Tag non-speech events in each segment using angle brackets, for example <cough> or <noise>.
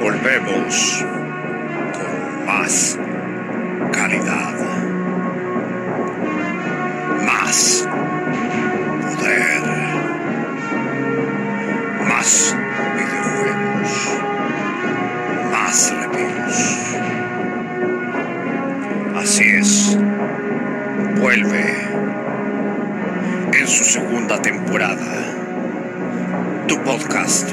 Volvemos con más calidad. Más poder. Más videojuegos. Más reviews. Así es. Vuelve en su segunda temporada. Tu podcast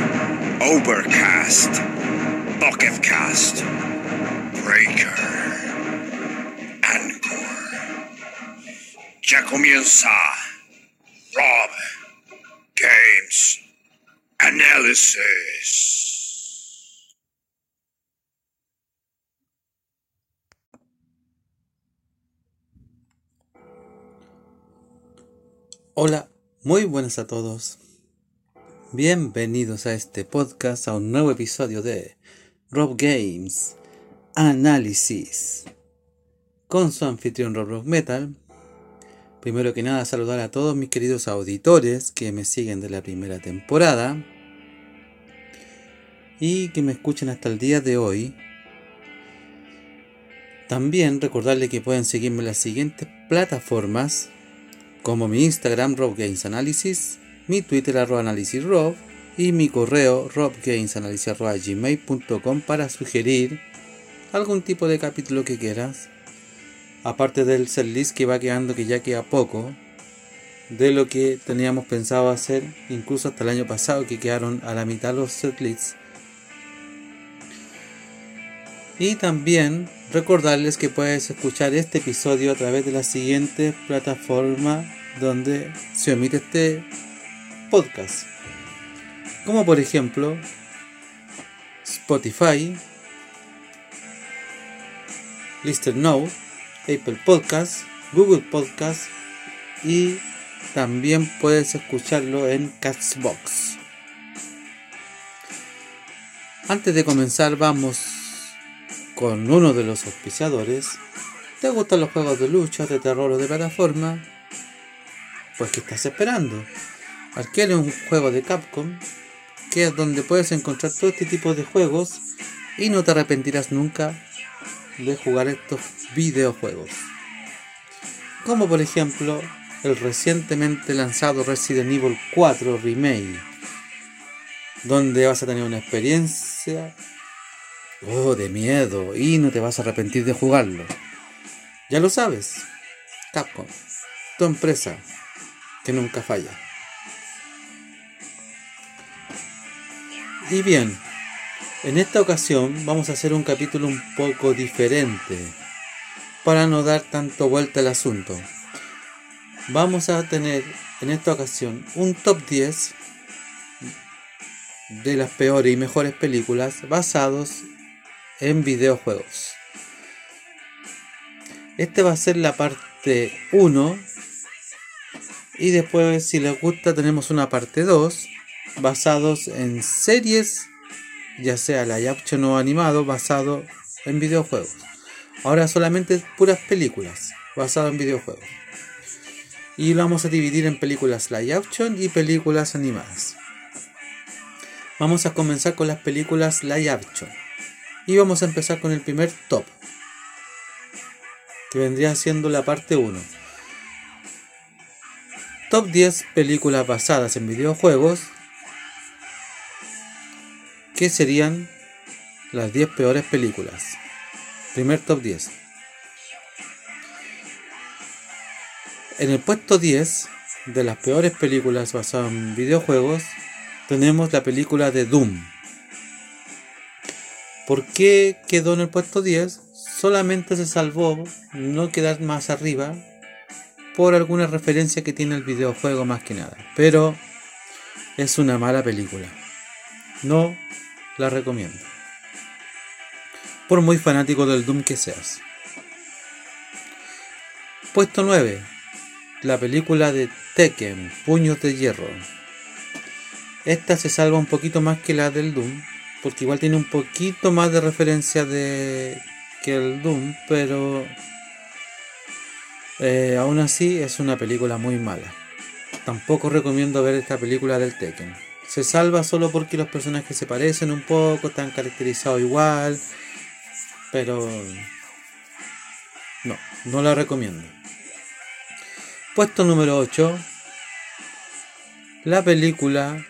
Overcast, Pocketcast, Breaker, Anchor. Ya comienza Rob Games Analysis. Hola, muy buenas a todos. Bienvenidos a este podcast, a un nuevo episodio de Rob Games Análisis con su anfitrión Rob Metal. Primero que nada, saludar a todos mis queridos auditores que me siguen de la primera temporada y que me escuchen hasta el día de hoy. También recordarles que pueden seguirme en las siguientes plataformas como mi Instagram Rob Games Analysis, mi Twitter arroba y mi correo robgamesanalysis.gmail.com para sugerir algún tipo de capítulo que quieras. Aparte del setlist que va quedando, que ya queda poco, de lo que teníamos pensado hacer, incluso hasta el año pasado, que quedaron a la mitad los setlists. Y también recordarles que puedes escuchar este episodio a través de la siguiente plataforma donde se emite este podcast. Como por ejemplo Spotify, Listen Now, Apple Podcast, Google Podcast y también puedes escucharlo en Castbox. Antes de comenzar vamos con uno de los auspiciadores. ¿Te gustan los juegos de lucha, de terror o de plataforma? Pues ¿qué estás esperando? Adquiere un juego de Capcom, que es donde puedes encontrar todo este tipo de juegos y no te arrepentirás nunca de jugar estos videojuegos. Como por ejemplo el recientemente lanzado Resident Evil 4 Remake, donde vas a tener una experiencia oh, de miedo y no te vas a arrepentir de jugarlo. Ya lo sabes, Capcom, tu empresa que nunca falla. Y bien, en esta ocasión vamos a hacer un capítulo un poco diferente para no dar tanto vuelta al asunto. Vamos a tener en esta ocasión un top 10 de las peores y mejores películas basados en videojuegos. Este va a ser la parte 1 y después si les gusta tenemos una parte 2 basados en series, ya sea live action o animado, basado en videojuegos. Ahora solamente puras películas basadas en videojuegos. Y lo vamos a dividir en películas live action y películas animadas. Vamos a comenzar con las películas live action. Y vamos a empezar con el primer top. Que vendría siendo la parte 1. Top 10 películas basadas en videojuegos ¿Qué serían las 10 peores películas? Primer top 10. En el puesto 10 de las peores películas basadas en videojuegos tenemos la película de Doom. ¿Por qué quedó en el puesto 10? Solamente se salvó no quedar más arriba por alguna referencia que tiene el videojuego más que nada. Pero es una mala película. No la recomiendo. Por muy fanático del Doom que seas. Puesto 9. La película de Tekken, Puños de Hierro. Esta se salva un poquito más que la del Doom, porque igual tiene un poquito más de referencia de que el Doom, pero eh, aún así es una película muy mala. Tampoco recomiendo ver esta película del Tekken. Se salva solo porque los personajes se parecen un poco, están caracterizados igual, pero no, no la recomiendo. Puesto número 8. La película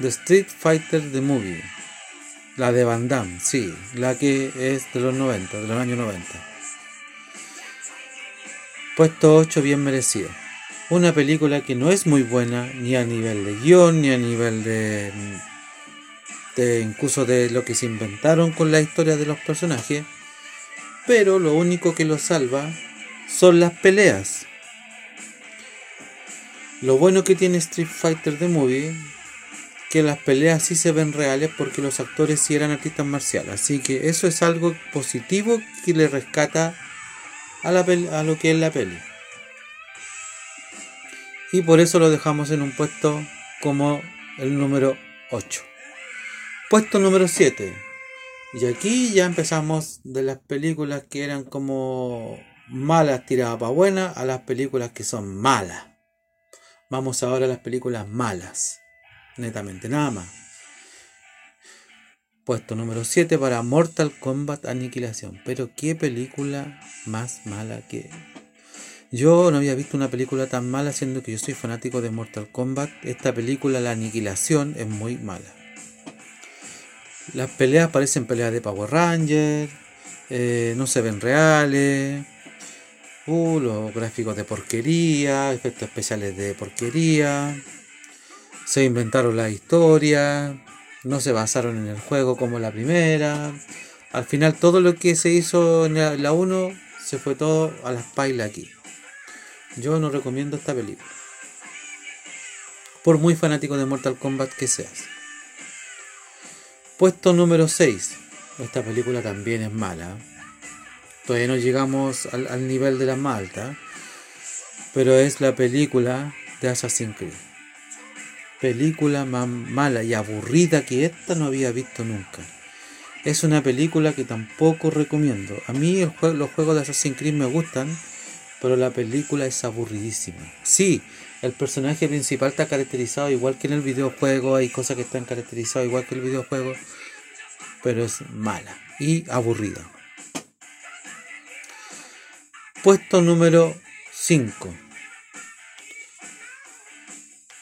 The Street Fighter The Movie. La de Van Damme, sí, la que es de los 90, de los años 90. Puesto 8 bien merecido. Una película que no es muy buena ni a nivel de guion, ni a nivel de, de incluso de lo que se inventaron con la historia de los personajes. Pero lo único que lo salva son las peleas. Lo bueno que tiene Street Fighter The Movie que las peleas sí se ven reales porque los actores sí eran artistas marciales. Así que eso es algo positivo que le rescata a, la a lo que es la peli. Y por eso lo dejamos en un puesto como el número 8. Puesto número 7. Y aquí ya empezamos de las películas que eran como malas tiradas para buenas a las películas que son malas. Vamos ahora a las películas malas netamente, nada más. Puesto número 7 para Mortal Kombat Aniquilación. Pero qué película más mala que... Yo no había visto una película tan mala siendo que yo soy fanático de Mortal Kombat. Esta película, La Aniquilación, es muy mala. Las peleas parecen peleas de Power Rangers. Eh, no se ven reales. Uh, los gráficos de porquería. Efectos especiales de porquería se inventaron la historia, no se basaron en el juego como la primera. Al final todo lo que se hizo en la 1 se fue todo a las pailas aquí. Yo no recomiendo esta película. Por muy fanático de Mortal Kombat que seas. Puesto número 6. Esta película también es mala. Todavía no llegamos al, nivel de la malta. Pero es la película de Assassin's Creed película más mala y aburrida que esta no había visto nunca. Es una película que tampoco recomiendo. A mí los juegos de Assassin's Creed me gustan, pero la película es aburridísima. Sí, el personaje principal está caracterizado igual que en el videojuego, hay cosas que están caracterizadas igual que el videojuego, pero es mala y aburrida. Puesto número 5.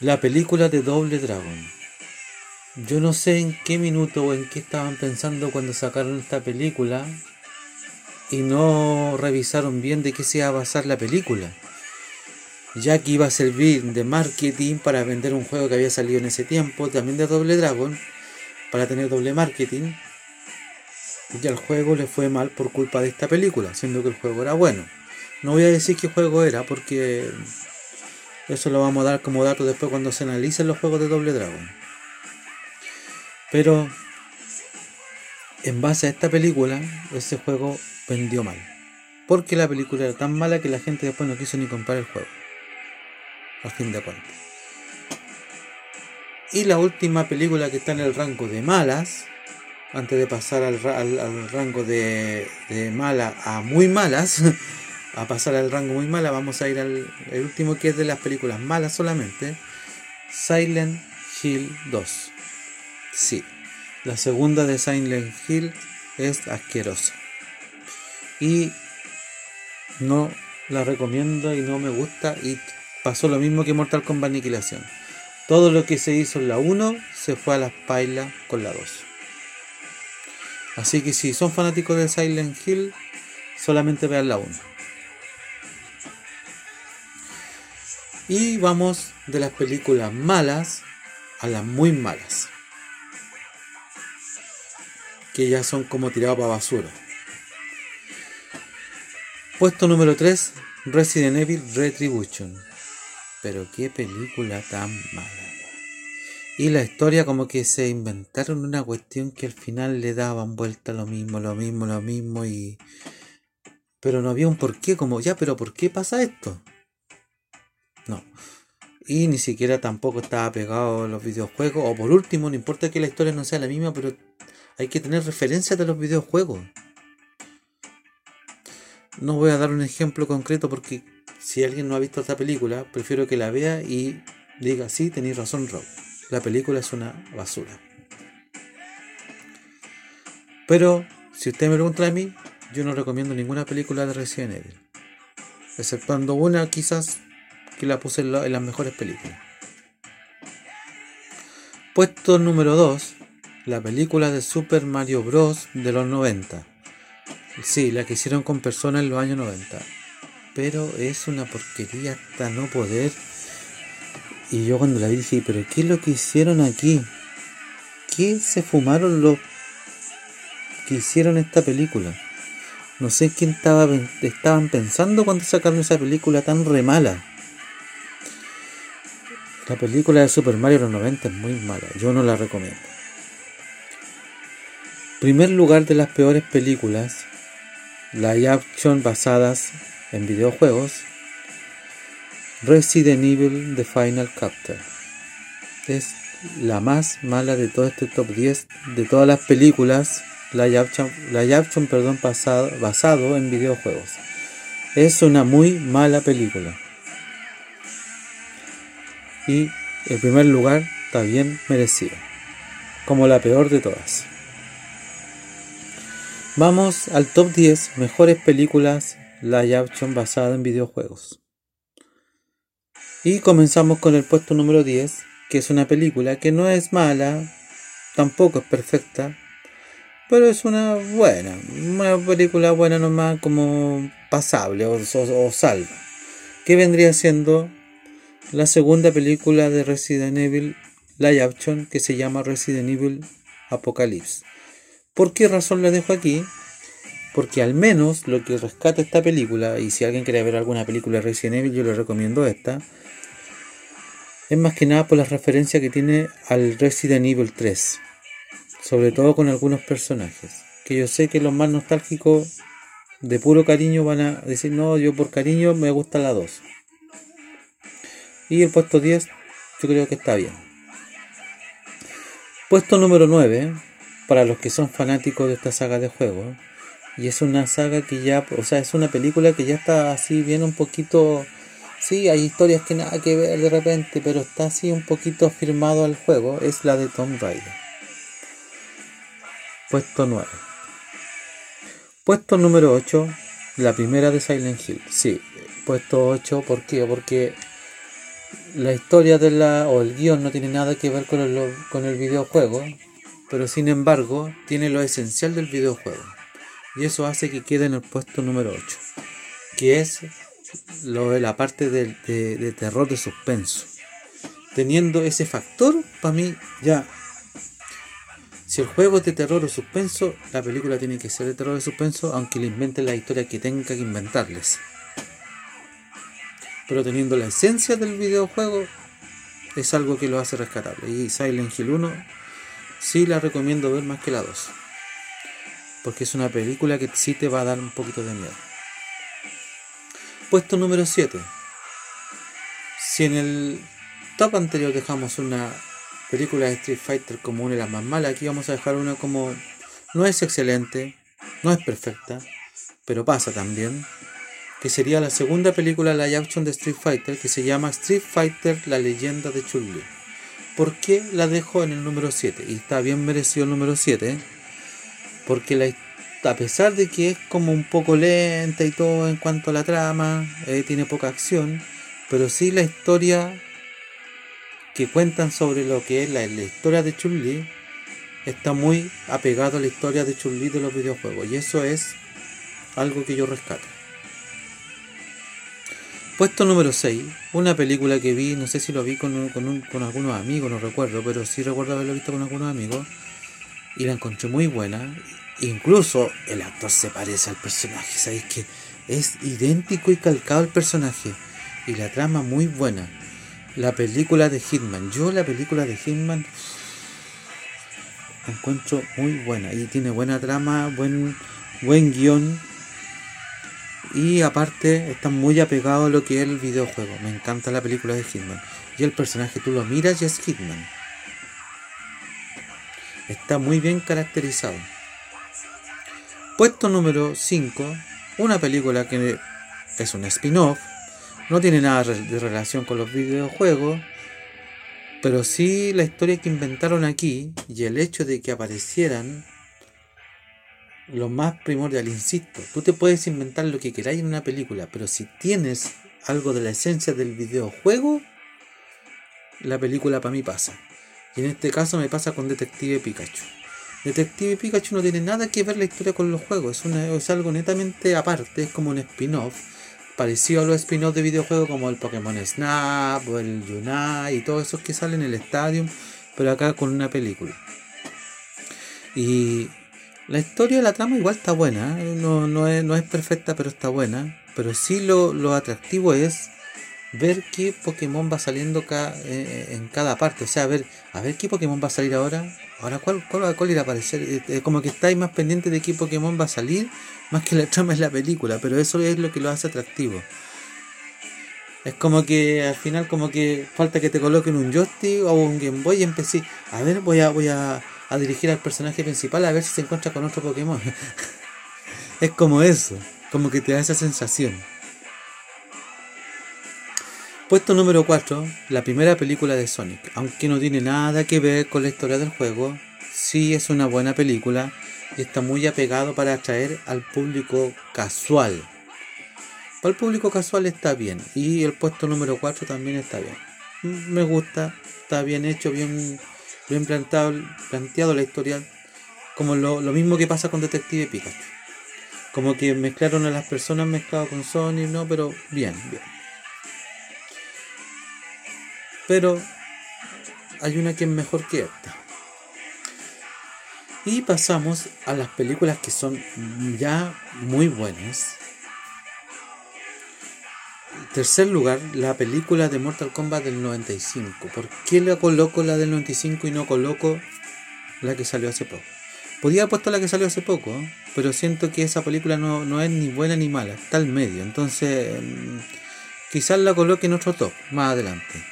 La película de Doble Dragon. Yo no sé en qué minuto o en qué estaban pensando cuando sacaron esta película y no revisaron bien de qué se iba a basar la película. Ya que iba a servir de marketing para vender un juego que había salido en ese tiempo, también de Doble Dragon, para tener doble marketing. Y al juego le fue mal por culpa de esta película, siendo que el juego era bueno. No voy a decir qué juego era porque eso lo vamos a dar como dato después cuando se analicen los juegos de Doble Dragon. Pero en base a esta película, ese juego vendió mal. Porque la película era tan mala que la gente después no quiso ni comprar el juego. A fin de cuentas. Y la última película que está en el rango de malas, antes de pasar al, rango de, de mala a muy malas, <laughs> a pasar al rango muy mala, vamos a ir al último que es de las películas malas solamente. Silent Hill 2. Sí, la segunda de Silent Hill es asquerosa. Y no la recomiendo y no me gusta. Y pasó lo mismo que Mortal Kombat Aniquilación. Todo lo que se hizo en la 1 se fue a las pailas con la 2. Así que si son fanáticos de Silent Hill, solamente vean la 1. Y vamos de las películas malas a las muy malas. Que ya son como tirados para basura. Puesto número 3, Resident Evil Retribution. Pero qué película tan mala. Y la historia como que se inventaron una cuestión que al final le daban vuelta lo mismo, lo mismo, lo mismo y... Pero no había un porqué, como ya, pero ¿por qué pasa esto? No. Y ni siquiera tampoco estaba pegado a los videojuegos. O por último, no importa que la historia no sea la misma, pero hay que tener referencias de los videojuegos. No voy a dar un ejemplo concreto porque si alguien no ha visto esta película, prefiero que la vea y diga, sí, tenéis razón, Rob. La película es una basura. Pero, si usted me pregunta a mí, yo no recomiendo ninguna película de Resident Evil. Exceptuando una, quizás, que la puse en, las mejores películas. Puesto número 2, la película de Super Mario Bros. de los 90. Sí, la que hicieron con personas en los años 90. Pero es una porquería hasta no poder. Y yo cuando la vi dije, pero ¿qué es lo que hicieron aquí? ¿Qué se fumaron los que hicieron esta película? No sé quién estaba, estaban pensando cuando sacaron esa película tan re mala. La película de Super Mario de los 90 es muy mala, yo no la recomiendo. Primer lugar de las peores películas live action basadas en videojuegos, Resident Evil The Final Chapter. Es la más mala de todo este top 10 de todas las películas live action, action perdón, basado, basado en videojuegos. Es una muy mala película. Y el primer lugar está bien merecido. Como la peor de todas. Vamos al top 10 mejores películas live action basadas en videojuegos. Y comenzamos con el puesto número 10, que es una película que no es mala, tampoco es perfecta, pero es una buena, una película buena nomás como pasable o, o salva. Que vendría siendo la segunda película de Resident Evil live action que se llama Resident Evil Apocalypse. ¿Por qué razón la dejo aquí? Porque al menos lo que rescata esta película, y si alguien quiere ver alguna película de Resident Evil, yo le recomiendo esta, es más que nada por la referencia que tiene al Resident Evil 3, sobre todo con algunos personajes, que yo sé que los más nostálgicos de puro cariño van a decir, no, yo por cariño me gusta la 2. Y el puesto 10 yo creo que está bien. Puesto número 9 para los que son fanáticos de esta saga de juegos. Y es una saga que ya, o sea, es una película que ya está así bien un poquito... Sí, hay historias que nada que ver de repente, pero está así un poquito firmado al juego. Es la de Tomb Raider. Puesto 9. Puesto número 8, la primera de Silent Hill. Sí, puesto 8, ¿por qué? Porque la historia de la, o el guion no tiene nada que ver con el, con el videojuego pero sin embargo tiene lo esencial del videojuego. Y eso hace que quede en el puesto número 8, que es lo de la parte de, terror de suspenso. Teniendo ese factor, para mí ya si el juego es de terror o suspenso, la película tiene que ser de terror o suspenso, aunque le inventen la historia que tenga que inventarles. Pero teniendo la esencia del videojuego, es algo que lo hace rescatable. Y Silent Hill 1 sí la recomiendo ver más que la 2. Porque es una película que sí te va a dar un poquito de miedo. Puesto número 7. Si en el top anterior dejamos una película de Street Fighter como una de las más malas, aquí vamos a dejar una como no es excelente, no es perfecta, pero pasa también, que sería la segunda película live action de Street Fighter que se llama Street Fighter La leyenda de Chun-Li. ¿Por qué la dejo en el número 7? Y está bien merecido el número 7. Porque la, a pesar de que es como un poco lenta y todo en cuanto a la trama, eh, tiene poca acción, pero sí la historia que cuentan sobre lo que es la, historia de Chun-Li está muy apegado a la historia de Chun-Li de los videojuegos. Y eso es algo que yo rescato. Puesto número 6, una película que vi, no sé si lo vi con, con, algunos amigos, no recuerdo, pero sí recuerdo haberlo visto con algunos amigos y la encontré muy buena. Incluso el actor se parece al personaje, ¿sabéis que es idéntico y calcado al personaje y la trama muy buena. La película de Hitman. Yo la película de Hitman la encuentro muy buena y tiene buena trama, buen, buen guion. Y aparte está muy apegado a lo que es el videojuego. Me encanta la película de Hitman. Y el personaje tú lo miras y es Hitman. Está muy bien caracterizado. Puesto número 5. Una película que es un spin-off. No tiene nada de relación con los videojuegos. Pero sí la historia que inventaron aquí y el hecho de que aparecieran lo más primordial, insisto, tú te puedes inventar lo que queráis en una película, pero si tienes algo de la esencia del videojuego, la película para mí pasa. Y en este caso me pasa con Detective Pikachu. Detective Pikachu no tiene nada que ver la historia con los juegos, es, algo netamente aparte, es como un spin-off parecido a los spin-offs de videojuegos como el Pokémon Snap o el Unite y todos esos que salen en el Stadium, pero acá con una película. Y la historia de la trama igual está buena, ¿eh? no, es, perfecta, pero está buena. Pero sí lo, lo atractivo es ver qué Pokémon va saliendo eh, en cada parte. O sea, a ver, a ver qué Pokémon va a salir ahora. Ahora, ¿cuál, cuál, cuál irá a aparecer? Eh, como que estáis más pendiente de qué Pokémon va a salir más que la trama es la película, pero eso es lo que lo hace atractivo. Es como que al final como que falta que te coloquen un joystick o un Game Boy y empecé, a ver, voy a voy a, dirigir al personaje principal a ver si se encuentra con otro Pokémon. <laughs> es como eso, como que te da esa sensación. Puesto número 4, la primera película de Sonic. Aunque no tiene nada que ver con la historia del juego, sí es una buena película está muy apegado para atraer al público casual. Para el público casual está bien. Y el puesto número 4 también está bien. Me gusta, está bien hecho, bien, bien planteado, planteado la historia. Como lo, mismo que pasa con Detective Pikachu. Como que mezclaron a las personas mezclado con Sony, no, pero bien, bien. Pero hay una que es mejor que esta. Y pasamos a las películas que son ya muy buenas. Tercer lugar, la película de Mortal Kombat del 95. ¿Por qué la coloco la del 95 y no coloco la que salió hace poco? Podía haber la que salió hace poco, pero siento que esa película no, no es ni buena ni mala, está al medio. Entonces, mm, quizás la coloque en otro top, más adelante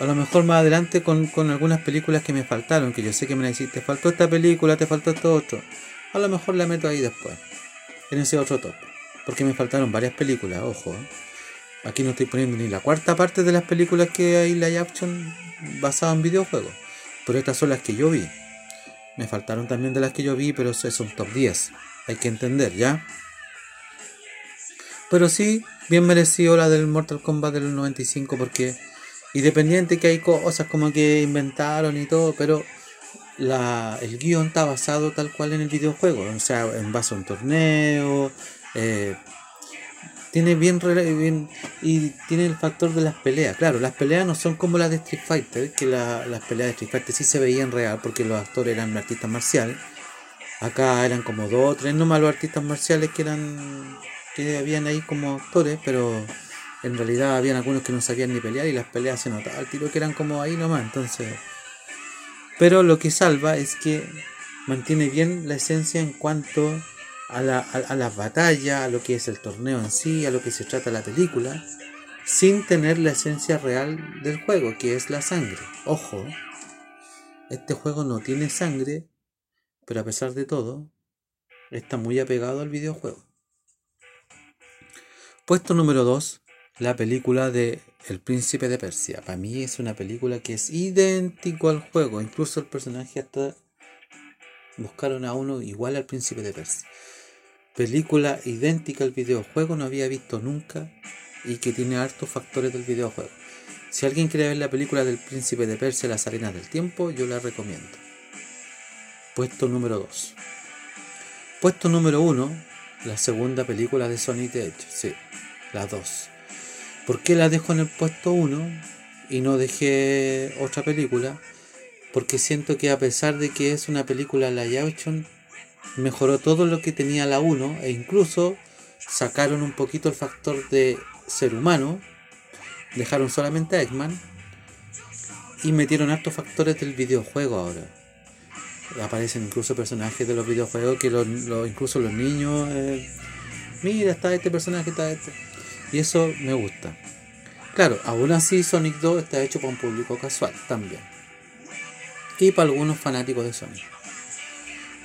a lo mejor más adelante con, algunas películas que me faltaron, que yo sé que me la hiciste, te faltó esta película, te faltó esto otro. A lo mejor la meto ahí después, en ese otro top. Porque me faltaron varias películas, ojo. Aquí no estoy poniendo ni la cuarta parte de las películas que hay live action basadas en videojuegos. Pero estas son las que yo vi. Me faltaron también de las que yo vi, pero es un top 10. Hay que entender, ¿ya? Pero sí, bien merecido la del Mortal Kombat del 95 porque Independiente que hay cosas como que inventaron y todo, pero la, el guion está basado tal cual en el videojuego, o sea, en base a un torneo, eh, tiene bien, bien, y tiene el factor de las peleas. Claro, las peleas no son como las de Street Fighter, que las peleas de Street Fighter sí se veían real porque los actores eran artistas marciales. Acá eran como dos o tres nomás los artistas marciales que eran que habían ahí como actores, pero en realidad habían algunos que no sabían ni pelear y las peleas se notaba al tiro que eran como ahí nomás, entonces... Pero lo que salva es que mantiene bien la esencia en cuanto a, la, a, las batallas, a lo que es el torneo en sí, a lo que se trata la película, sin tener la esencia real del juego, que es la sangre. Ojo, este juego no tiene sangre, pero a pesar de todo, está muy apegado al videojuego. Puesto número 2, la película de El Príncipe de Persia. Para mí es una película que es idéntico al juego. Incluso el personaje hasta buscaron a uno igual al Príncipe de Persia. Película idéntica al videojuego, no había visto nunca y que tiene hartos factores del videojuego. Si alguien quiere ver la película del Príncipe de Persia, Las Arenas del Tiempo, yo la recomiendo. Puesto número 2. Puesto número 1, la segunda película de Sonic de hecho, sí, la 2. ¿Por qué la dejo en el puesto 1 y no dejé otra película? Porque siento que a pesar de que es una película live action, mejoró todo lo que tenía la 1 e incluso sacaron un poquito el factor de ser humano Dejaron solamente a Eggman y metieron hartos factores del videojuego ahora. Aparecen incluso personajes de los videojuegos que los, los- incluso los niños. eh, mira, está este personaje, está este. Y eso me gusta. Claro, aún así Sonic 2 está hecho para un público casual también. Y para algunos fanáticos de Sonic.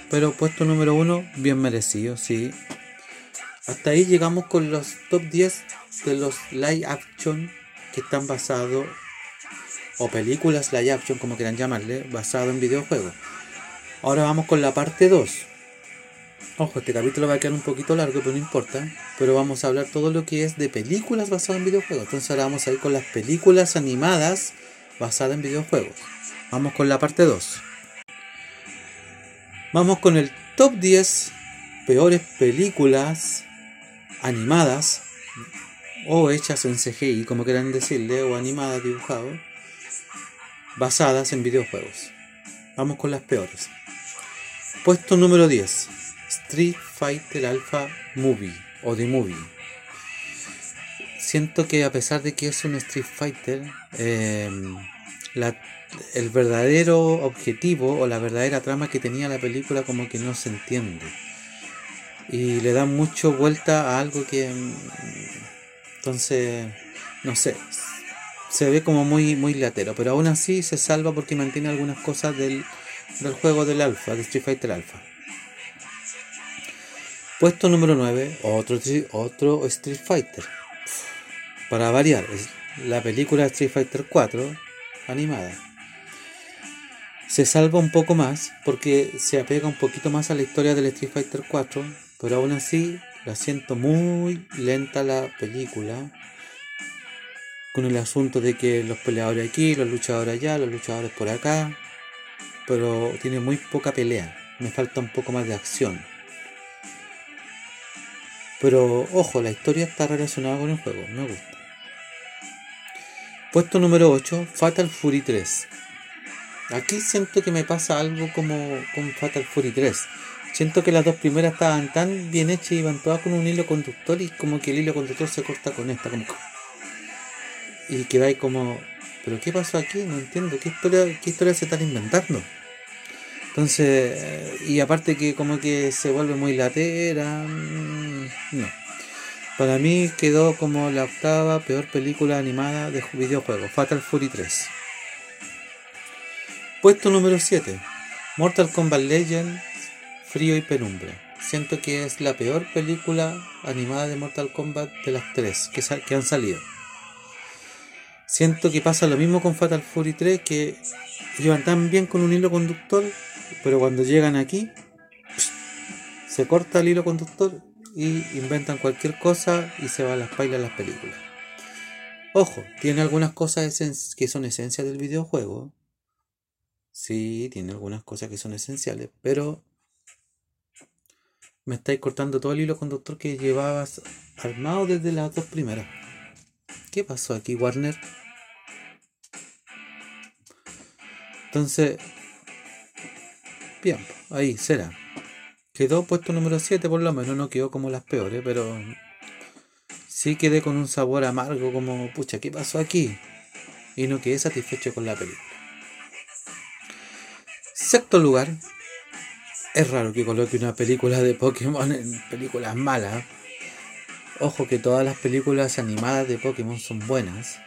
Pero puesto número uno, bien merecido, sí. Hasta ahí llegamos con los top 10 de los live action que están basados, o películas live action, como quieran llamarle, basado en videojuegos. Ahora vamos con la parte 2. Ojo, este capítulo va a quedar un poquito largo, pero no importa. Pero vamos a hablar todo lo que es de películas basadas en videojuegos. Entonces ahora vamos a ir con las películas animadas basadas en videojuegos. Vamos con la parte 2. Vamos con el top 10 peores películas animadas o hechas en CGI, como quieran decirle, o animadas, dibujadas, basadas en videojuegos. Vamos con las peores. Puesto número 10. Street Fighter Alpha Movie o The Movie. Siento que a pesar de que es un Street Fighter, eh, la- el verdadero objetivo o la verdadera trama que tenía la película como que no se entiende. Y le dan mucho vuelta a algo que... mm, Entonces, no sé, se ve como muy, muy latero, pero aún así se salva porque mantiene algunas cosas del, del juego del Alpha, de Street Fighter Alpha. Puesto número 9, otro, otro Street Fighter. Para variar, es la película Street Fighter 4 animada. Se salva un poco más porque se apega un poquito más a la historia del Street Fighter 4, pero aún así la siento muy lenta la película. Con el asunto de que los peleadores aquí, los luchadores allá, los luchadores por acá. Pero tiene muy poca pelea. Me falta un poco más de acción. Pero ojo, la historia está relacionada con el juego, me gusta. Puesto número 8, Fatal Fury 3. Aquí siento que me pasa algo como con Fatal Fury 3. Siento que las dos primeras estaban tan bien hechas y iban todas con un hilo conductor y como que el hilo conductor se corta con esta, como... Y quedáis como... ¿Pero qué pasó aquí? No entiendo. ¿Qué historia, qué historia se están inventando? Entonces, y aparte que como que se vuelve muy latera, mm, no. Para mí quedó como la octava peor película animada de videojuegos, Fatal Fury 3. Puesto número 7, Mortal Kombat Legends, Frío y Penumbra. Siento que es la peor película animada de Mortal Kombat de las tres que, han salido. Siento que pasa lo mismo con Fatal Fury 3, que llevan tan bien con un hilo conductor, pero cuando llegan aquí, se corta el hilo conductor y inventan cualquier cosa y se va a las pailas las películas. Ojo, tiene algunas cosas que son esencias del videojuego. Sí, tiene algunas cosas que son esenciales, pero me estáis cortando todo el hilo conductor que llevabas armado desde las dos primeras. ¿Qué pasó aquí, Warner? Entonces, bien, ahí será. Quedó puesto número 7 por lo menos, no quedó como las peores, pero sí quedé con un sabor amargo como, pucha, ¿qué pasó aquí? Y no quedé satisfecho con la película. Sexto lugar, es raro que coloque una película de Pokémon en películas malas. Ojo que todas las películas animadas de Pokémon son buenas.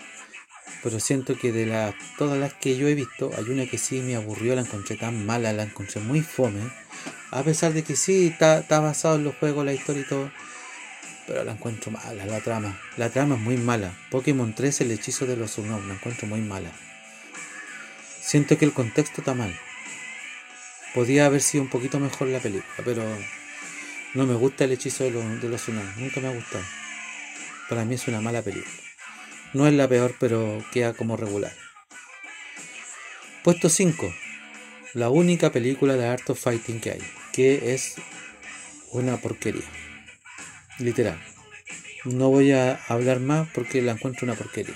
Pero siento que de todas las que yo he visto, hay una que sí me aburrió, la encontré tan mala, la encontré muy fome. A pesar de que sí, está, basado en los juegos, la historia y todo. Pero la encuentro mala, la trama. La trama es muy mala. Pokémon 3, el hechizo de los Unown, la encuentro muy mala. Siento que el contexto está mal. Podía haber sido un poquito mejor la película, pero no me gusta el hechizo de los, de los Unown. Nunca me ha gustado. Para mí es una mala película. No es la peor, pero queda como regular. Puesto 5. La única película de Art of Fighting que hay. Que es una porquería. Literal. No voy a hablar más porque la encuentro una porquería.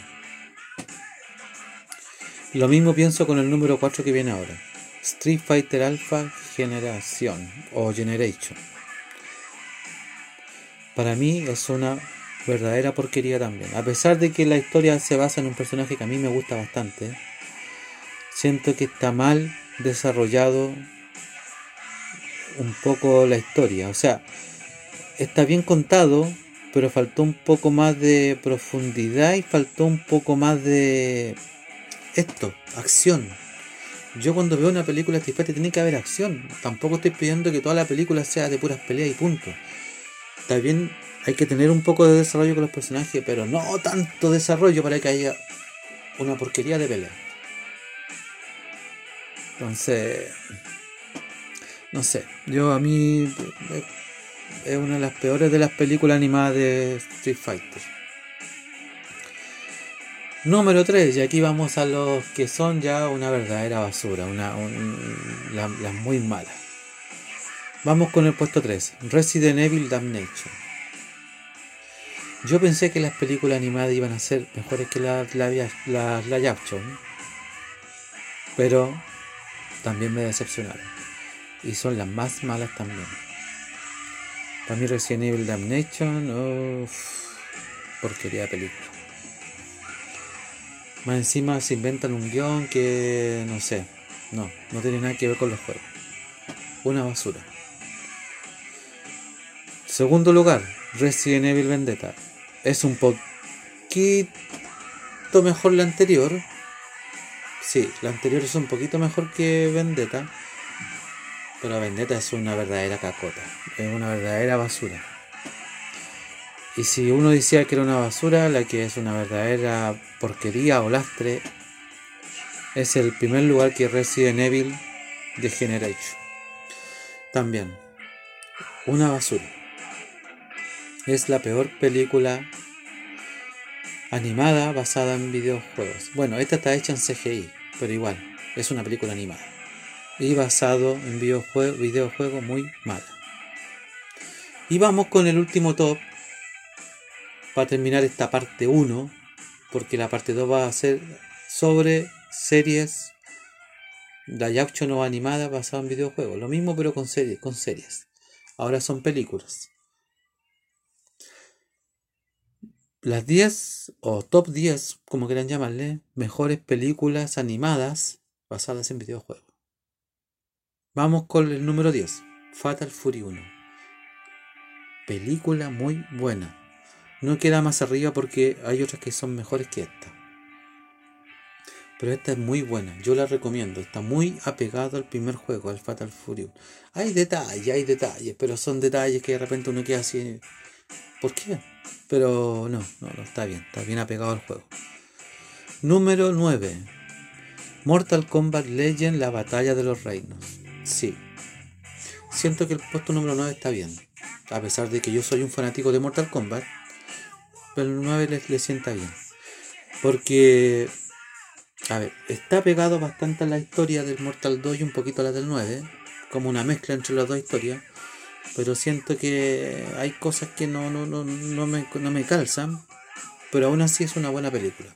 Lo mismo pienso con el número 4 que viene ahora. Street Fighter Alpha Generación o Generation. Para mí es una verdadera porquería también. A pesar de que la historia se basa en un personaje que a mí me gusta bastante, siento que está mal desarrollado un poco la historia. O sea, está bien contado, pero faltó un poco más de profundidad y faltó un poco más de esto, acción. Yo cuando veo una película Street Fighter tiene que haber acción. Tampoco estoy pidiendo que toda la película sea de puras peleas y punto. Bien, hay que tener un poco de desarrollo con los personajes, pero no tanto desarrollo para que haya una porquería de pelea. Entonces, no sé, yo a mí eh, es una de las peores de las películas animadas de Street Fighter. Número 3, y aquí vamos a los que son ya una verdadera basura, una, las muy malas. Vamos con el puesto 3, Resident Evil Damnation. Yo pensé que las películas animadas iban a ser mejores que las la, la, la, pero también me decepcionaron. Y son las más malas también. Para mí Resident Evil Damnation, uff, porquería de película. Más encima se inventan un guion que no sé, no, no tiene nada que ver con los juegos. Una basura. Segundo lugar, Resident Evil Vendetta. Es un poquito mejor la anterior, Sí, la anterior es un poquito mejor que Vendetta. Pero Vendetta es una verdadera cacota. Es una verdadera basura. Y si uno decía que era una basura, la que es una verdadera porquería o lastre, es el primer lugar que Resident Evil de Generation. También, una basura. Es la peor película animada basada en videojuegos. Bueno, esta está hecha en CGI, pero igual, es una película animada. Y basado en videojuegos videojuego muy mal. Y vamos con el último top para terminar esta parte 1, porque la parte 2 va a ser sobre series la action no animada basada en videojuegos. Lo mismo pero con series, con series. Ahora son películas. las 10 o top 10, como quieran llamarle, mejores películas animadas basadas en videojuegos. Vamos con el número 10, Fatal Fury 1. Película muy buena. No queda más arriba porque hay otras que son mejores que esta. Pero esta es muy buena, yo la recomiendo. Está muy apegado al primer juego, al Fatal Fury. Hay detalles, hay detalles, pero son detalles que de repente uno queda así. ¿Por qué? Pero no, no, no, está bien, está bien apegado al juego. Número 9. Mortal Kombat Legend, la batalla de los reinos. Sí. Siento que el puesto número 9 está bien. A pesar de que yo soy un fanático de Mortal Kombat. Pero el 9 le, sienta bien. Porque, a ver, está pegado bastante a la historia del Mortal 2 y un poquito a la del 9. Como una mezcla entre las dos historias pero siento que hay cosas que no, no, no, no, me, no me calzan, pero aún así es una buena película.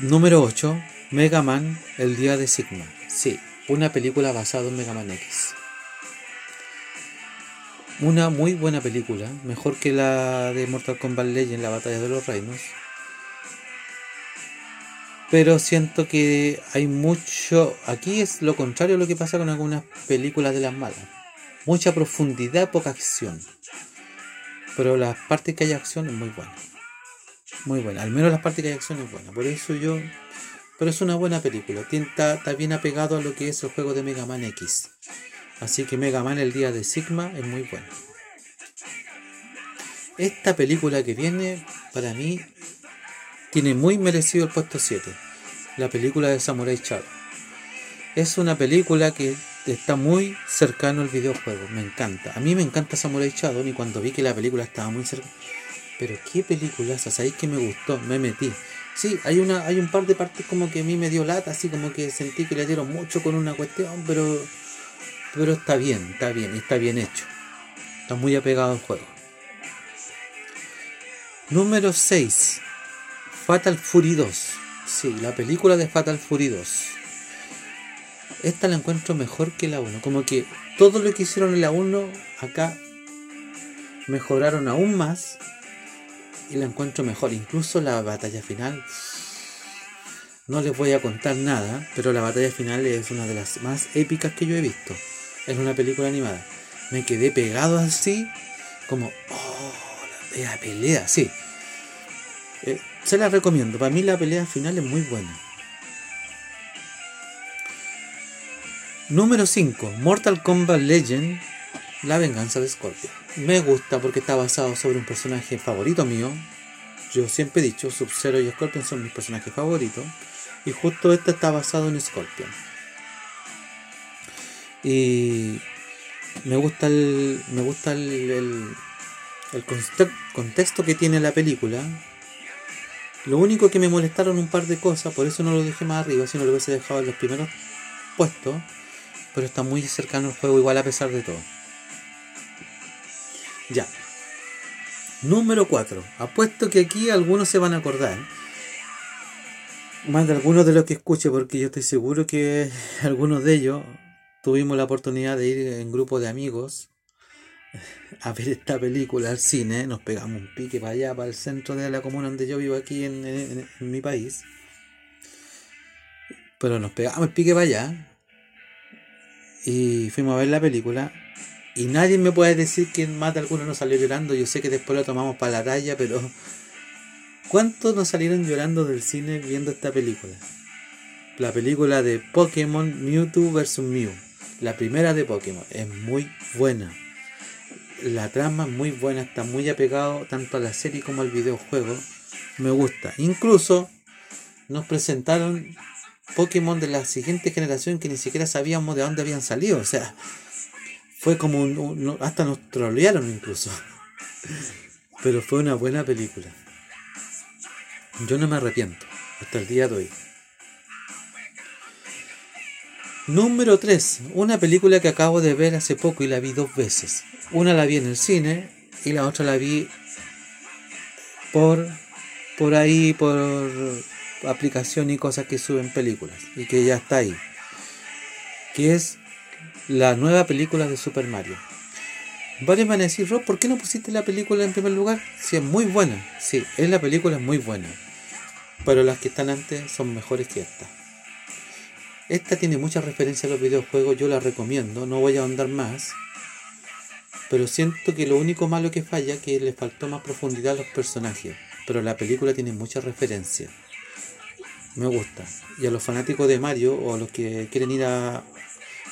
Número 8. Mega Man, el día de Sigma. Sí, una película basada en Mega Man X. Una muy buena película, mejor que la de Mortal Kombat Legend, la batalla de los reinos pero siento que hay mucho. Aquí es lo contrario a lo que pasa con algunas películas de las malas. Mucha profundidad, poca acción. Pero las partes que hay acción es muy buena. Muy buena. Al menos las partes que hay acción es buena. Por eso yo. Pero es una buena película. Está, bien apegado a lo que es el juego de Mega Man X. Así que Mega Man el día de Sigma es muy bueno. Esta película que viene, para mí, tiene muy merecido el puesto 7, la película de Samurai Shadow. Es una película que está muy cercano al videojuego, me encanta. A mí me encanta Samurai Shadow y cuando vi que la película estaba muy cerca, pero qué película ¿sabéis que me gustó? Me metí. Sí, hay una hay un par de partes como que a mí me dio lata, así como que sentí que le dieron mucho con una cuestión, pero pero está bien, está bien, está bien hecho. Está muy apegado al juego. Número 6. Fatal Fury 2. Sí, la película de Fatal Fury 2. Esta la encuentro mejor que la 1. Como que todo lo que hicieron en la 1, acá mejoraron aún más y la encuentro mejor. Incluso la batalla final, no les voy a contar nada, pero la batalla final es una de las más épicas que yo he visto en una película animada. Me quedé pegado así, como, oh, la pelea, sí. Eh, se la recomiendo, para mí la pelea final es muy buena. Número 5. Mortal Kombat Legend. La venganza de Scorpion. Me gusta porque está basado sobre un personaje favorito mío. Yo siempre he dicho, Sub-Zero y Scorpion son mis personajes favoritos. Y justo este está basado en Scorpion. Y me gusta el, me gusta el, el, contexto que tiene la película. Lo único que me molestaron un par de cosas, por eso no lo dejé más arriba, si no lo hubiese dejado en los primeros puestos pero está muy cercano al juego igual a pesar de todo. Ya. Número 4. Apuesto que aquí algunos se van a acordar. Más de algunos de los que escuche, porque yo estoy seguro que <laughs> algunos de ellos tuvimos la oportunidad de ir en grupo de amigos <laughs> a ver esta película al cine. Nos pegamos un pique para allá, para el centro de la comuna donde yo vivo aquí en, mi país. Pero nos pegamos el pique para allá y fuimos a ver la película y nadie me puede decir que más de alguno nos salió llorando. Yo sé que después lo tomamos para la talla, pero ¿cuántos nos salieron llorando del cine viendo esta película? La película de Pokémon Mewtwo vs. Mew. La primera de Pokémon. Es muy buena. La trama es muy buena, está muy apegado tanto a la serie como al videojuego. Me gusta. Incluso nos presentaron Pokémon de la siguiente generación que ni siquiera sabíamos de dónde habían salido. O sea, fue como un, hasta nos trolearon incluso. <laughs> Pero fue una buena película. Yo no me arrepiento hasta el día de hoy. Número 3. Una película que acabo de ver hace poco y la vi dos veces. Una la vi en el cine y la otra la vi por por ahí por aplicación y cosas que suben películas y que ya está ahí. Que es la nueva película de Super Mario. Varios van a decir, Rob, ¿por qué no pusiste la película en primer lugar? Si es muy buena. Sí, es la película es muy buena. Pero las que están antes son mejores que esta. Esta tiene muchas referencias a los videojuegos, yo la recomiendo, no voy a ahondar más. Pero siento que lo único malo que falla es que le faltó más profundidad a los personajes. Pero la película tiene muchas referencias me gusta. Y a los fanáticos de Mario o a los que quieren ir a,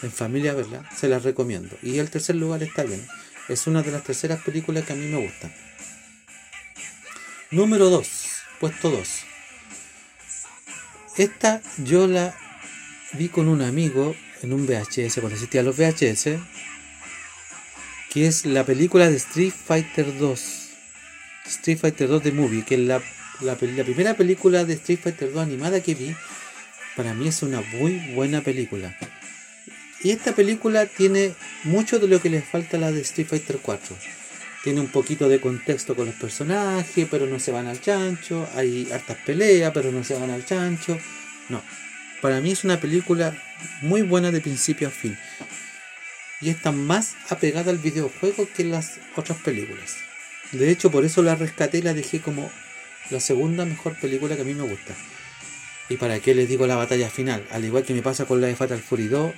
en familia ¿verdad? se las recomiendo. Y el tercer lugar está bien. Es una de las terceras películas que a mí me gustan. Número 2, puesto 2. Esta yo la vi con un amigo en un VHS, cuando existían los VHS, que es la película de Street Fighter 2. Street Fighter 2 de Movie, que es la la, primera película de Street Fighter 2 animada que vi, para mí es una muy buena película. Y esta película tiene mucho de lo que le falta a la de Street Fighter 4. Tiene un poquito de contexto con los personajes, pero no se van al chancho. Hay hartas peleas, pero no se van al chancho. No. Para mí es una película muy buena de principio a fin. Y está más apegada al videojuego que las otras películas. De hecho, por eso la rescaté y la dejé como la segunda mejor película que a mí me gusta. Y para qué les digo la batalla final, al igual que me pasa con la de Fatal Fury 2,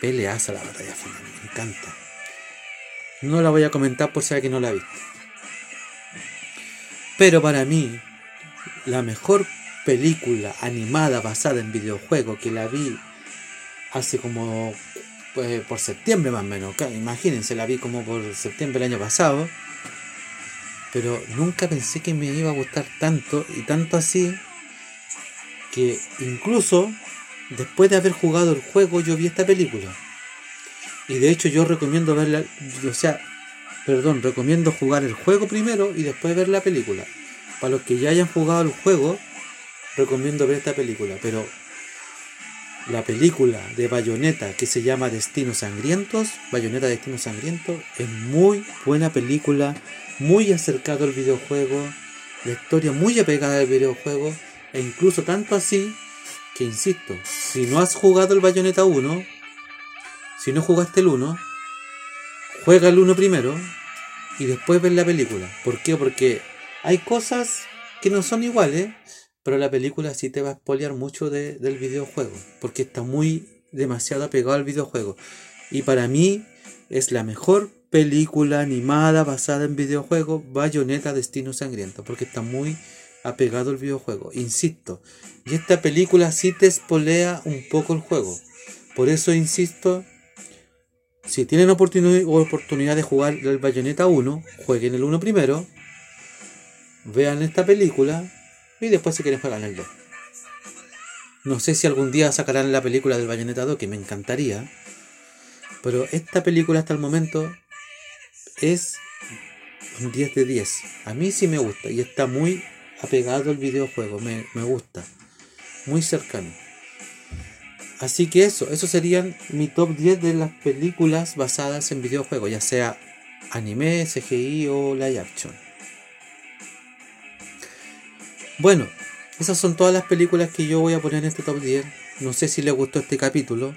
peleaza la batalla final, me encanta. No la voy a comentar por si que no la ha visto. Pero para mí, la mejor película animada basada en videojuegos que la vi hace como pues, por septiembre más o menos. Imagínense, la vi como por septiembre del año pasado pero nunca pensé que me iba a gustar tanto y tanto así que incluso después de haber jugado el juego yo vi esta película. Y de hecho yo recomiendo verla, o sea, perdón, recomiendo jugar el juego primero y después ver la película. Para los que ya hayan jugado el juego, recomiendo ver esta película, pero la película de Bayonetta que se llama Destinos Sangrientos, Bayonetta Destinos Sangrientos, es muy buena película, muy acercado al videojuego, la historia muy apegada al videojuego, e incluso tanto así que, insisto, si no has jugado el Bayonetta 1, si no jugaste el 1, juega el 1 primero y después ves la película. ¿Por qué? Porque hay cosas que no son iguales, pero la película sí te va a spoilear mucho de- del videojuego, porque está muy demasiado apegado al videojuego. Y para mí es la mejor película animada basada en videojuego, Bayonetta Destino Sangriento, porque está muy apegado al videojuego. Insisto, y esta película sí te espolea un poco el juego. Por eso insisto, si tienen oportuni- oportunidad de jugar el Bayonetta 1, jueguen el 1 primero, vean esta película y después si quieren juegan el 2. No sé si algún día sacarán la película del Bayonetta 2, que me encantaría. Pero esta película hasta el momento es un 10 de 10. A mí sí me gusta y está muy apegado al videojuego, me, me gusta. Muy cercano. Así que eso, eso serían mi top 10 de las películas basadas en videojuegos, ya sea anime, CGI o live action. Bueno, esas son todas las películas que yo voy a poner en este top 10. No sé si les gustó este capítulo.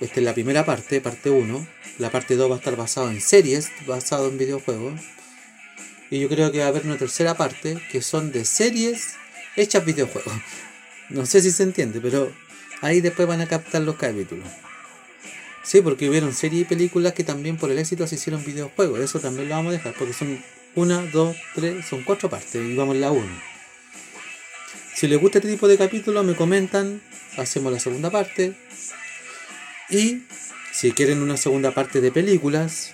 Esta es la primera parte, parte 1. La parte 2 va a estar basada en series, basado en videojuegos. Y yo creo que va a haber una tercera parte que son de series hechas videojuegos. <laughs> No sé si se entiende, pero ahí después van a captar los capítulos. Sí, porque hubieron series y películas que también por el éxito se hicieron videojuegos. Eso también lo vamos a dejar, porque son una, dos, tres, son cuatro partes y vamos en la 1. Si les gusta este tipo de capítulos, me comentan, hacemos la segunda parte. Y si quieren una segunda parte de películas,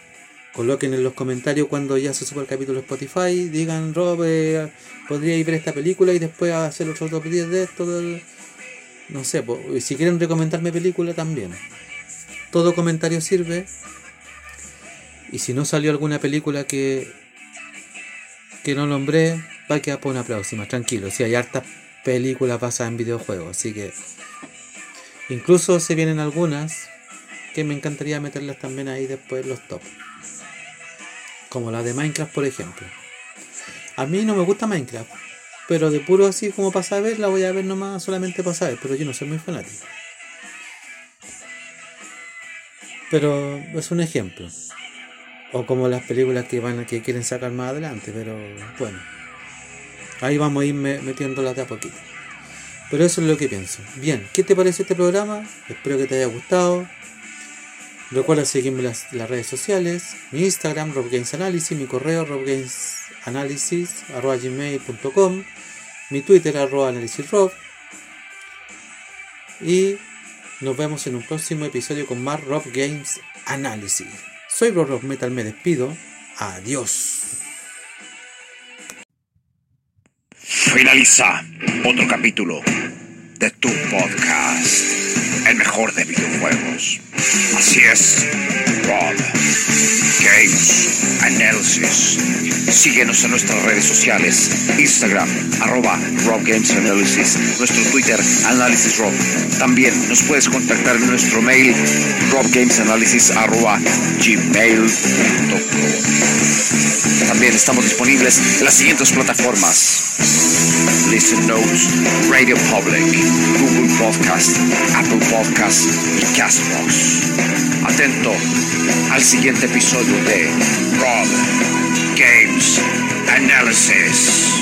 coloquen en los comentarios cuando ya se suba el capítulo Spotify. Digan, Rob, eh, podríais ver esta película y después hacer otro top 10 de esto. del-". No sé, y si quieren recomendarme película también. Todo comentario sirve. Y si no salió alguna película que, que no nombré, va a quedar para una próxima, tranquilo. Si hay hartas películas basadas en videojuegos, así que incluso se vienen algunas que me encantaría meterlas también ahí después en los top. Como la de Minecraft, por ejemplo. A mí no me gusta Minecraft, pero de puro así como para saber, la voy a ver nomás solamente para saber, pero yo no soy muy fanático. Pero es un ejemplo. O como las películas que van que quieren sacar más adelante, pero bueno. Ahí vamos a ir me- metiéndolas de a poquito. Pero eso es lo que pienso. Bien, ¿qué te parece este programa? Espero que te haya gustado. Recuerda seguirme en las, redes sociales, mi Instagram, RobGamesAnalysis, mi correo, robgamesanalysis.gmail.com, mi Twitter, arroba analisisrob. Y nos vemos en un próximo episodio con más Rob Games Analysis. Soy Rob Metal, me despido. Adiós. Finaliza otro capítulo de tu podcast, el mejor de videojuegos. Así es, Rob Games Analysis. Síguenos en nuestras redes sociales, Instagram, arroba Rob Games Analysis, nuestro Twitter, Análisis Rob. También nos puedes contactar en nuestro mail, robgamesanalysis, arroba gmail.com. También estamos disponibles en las siguientes plataformas. Listen Notes, Radio Public, Google Podcast, Apple Podcast y Castbox. Atento al siguiente episodio de Rob Games Analysis.